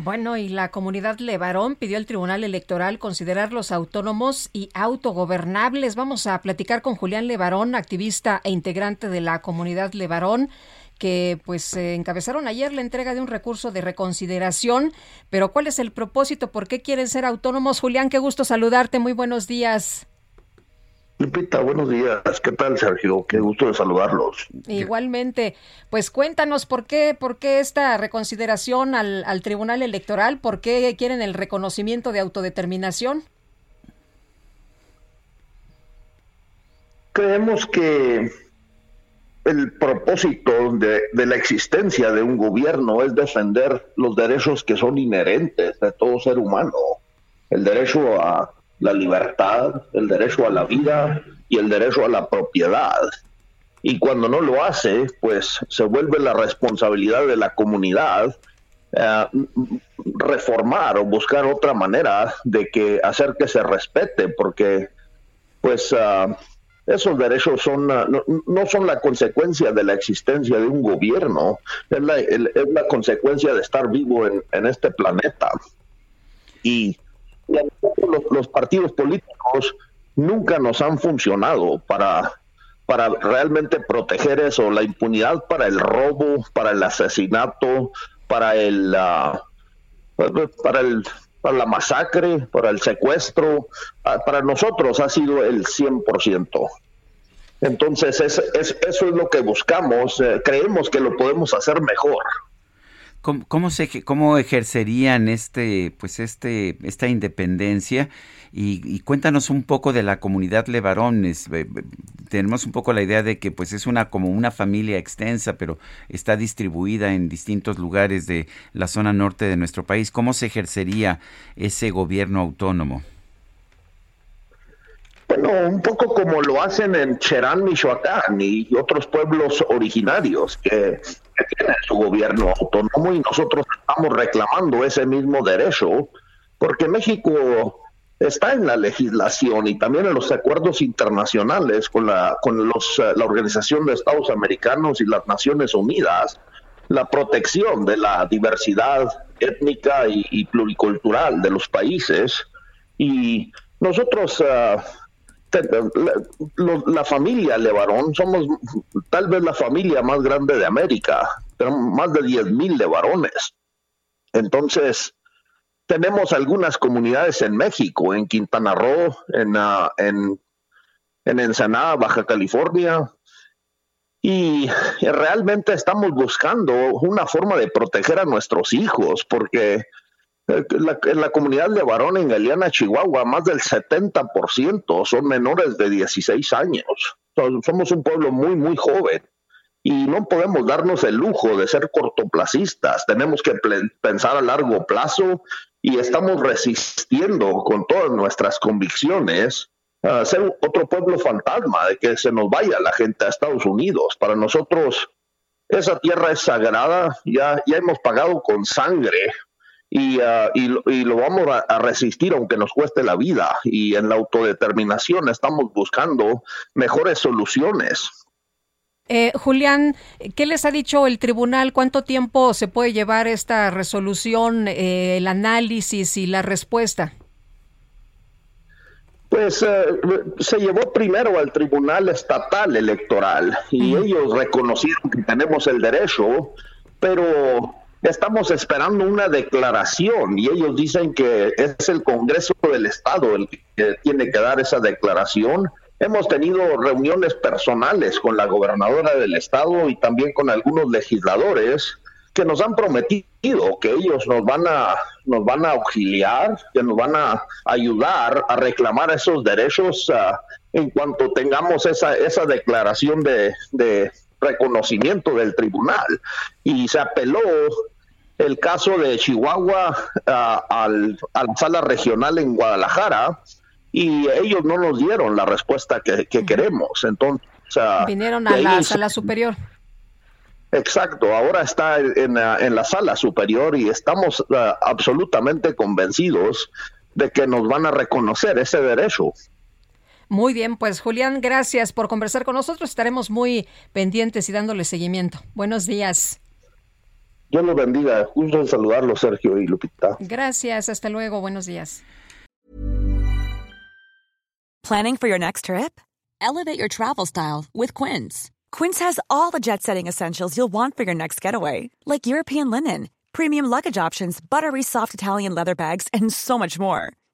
Bueno, y la comunidad Levarón pidió al Tribunal Electoral considerarlos autónomos y autogobernables. Vamos a platicar con Julián Levarón, activista e integrante de la comunidad Levarón que pues encabezaron ayer la entrega de un recurso de reconsideración, pero ¿cuál es el propósito? ¿Por qué quieren ser autónomos? Julián, qué gusto saludarte, muy buenos días. Lupita, buenos días. ¿Qué tal, Sergio? Qué gusto de saludarlos. Igualmente. Pues cuéntanos por qué, por qué esta reconsideración al, al Tribunal Electoral, por qué quieren el reconocimiento de autodeterminación. Creemos que el propósito de, de, la existencia de un gobierno es defender los derechos que son inherentes de todo ser humano. El derecho a la libertad, el derecho a la vida y el derecho a la propiedad. Y cuando no lo hace, pues se vuelve la responsabilidad de la comunidad eh, reformar o buscar otra manera de que hacer que se respete, porque pues uh, esos derechos son uh, no, no, son la consecuencia de la existencia de un gobierno, es la, es la consecuencia de estar vivo en, en este planeta. Y los, los, partidos políticos nunca nos han funcionado para, para realmente proteger eso, la impunidad para el robo, para el asesinato, para el, uh, para el para la masacre, para el secuestro, para nosotros ha sido el 100%. Entonces, es, es, eso es lo que buscamos. Eh, creemos que lo podemos hacer mejor. ¿Cómo, se, cómo ejercerían este, pues este, esta independencia? Y, y, cuéntanos un poco de la comunidad Levarones. Tenemos un poco la idea de que pues es una como una familia extensa, pero está distribuida en distintos lugares de la zona norte de nuestro país. ¿Cómo se ejercería ese gobierno autónomo? Bueno, un poco como lo hacen en Cherán, Michoacán y otros pueblos originarios que tienen su gobierno autónomo y nosotros estamos reclamando ese mismo derecho porque México está en la legislación y también en los acuerdos internacionales con la con los la Organización de Estados Americanos y las Naciones Unidas la protección de la diversidad étnica y, y pluricultural de los países. Y nosotros uh, la, la, familia Levarón somos tal vez la familia más grande de América, tenemos más de 10 mil Levarones. Entonces, tenemos algunas comunidades en México, en Quintana Roo, en, uh, en, en Ensenada, Baja California, y realmente estamos buscando una forma de proteger a nuestros hijos, porque en la comunidad de varón en Galeana, Chihuahua, más del 70% son menores de 16 años. Somos un pueblo muy, muy joven y no podemos darnos el lujo de ser cortoplacistas. Tenemos que pensar a largo plazo y estamos resistiendo con todas nuestras convicciones a ser otro pueblo fantasma, de que se nos vaya la gente a Estados Unidos. Para nosotros esa tierra es sagrada, ya, ya hemos pagado con sangre y, uh, y, y, lo vamos a, a, resistir aunque nos cueste la vida. Y en la autodeterminación estamos buscando mejores soluciones. Eh, Julián, ¿qué les ha dicho el tribunal? ¿Cuánto tiempo se puede llevar esta resolución, eh, el análisis y la respuesta? Pues eh, se llevó primero al Tribunal Estatal Electoral y ellos reconocieron que tenemos el derecho, pero estamos esperando una declaración y ellos dicen que es el Congreso del Estado el que tiene que dar esa declaración. Hemos tenido reuniones personales con la gobernadora del estado y también con algunos legisladores que nos han prometido que ellos nos van a nos van a auxiliar, que nos van a ayudar a reclamar esos derechos uh, en cuanto tengamos esa esa declaración de, de reconocimiento del tribunal y se apeló el caso de Chihuahua a la sala regional en Guadalajara y ellos no nos dieron la respuesta que, queremos. Entonces, vinieron a la sala superior. Exacto, ahora está en, la sala superior y estamos uh, absolutamente convencidos de que nos van a reconocer ese derecho. Muy bien, pues Julián, gracias por conversar con nosotros. Estaremos muy pendientes y dándole seguimiento. Buenos días. Dios los bendiga. Gusto en saludarlo, Sergio y Lupita. Gracias, hasta luego. Buenos días. Planning for your next trip? Elevate your travel style with Quince. Quince has all the jet setting essentials you'll want for your next getaway, like European linen, premium luggage options, buttery soft Italian leather bags, and so much more.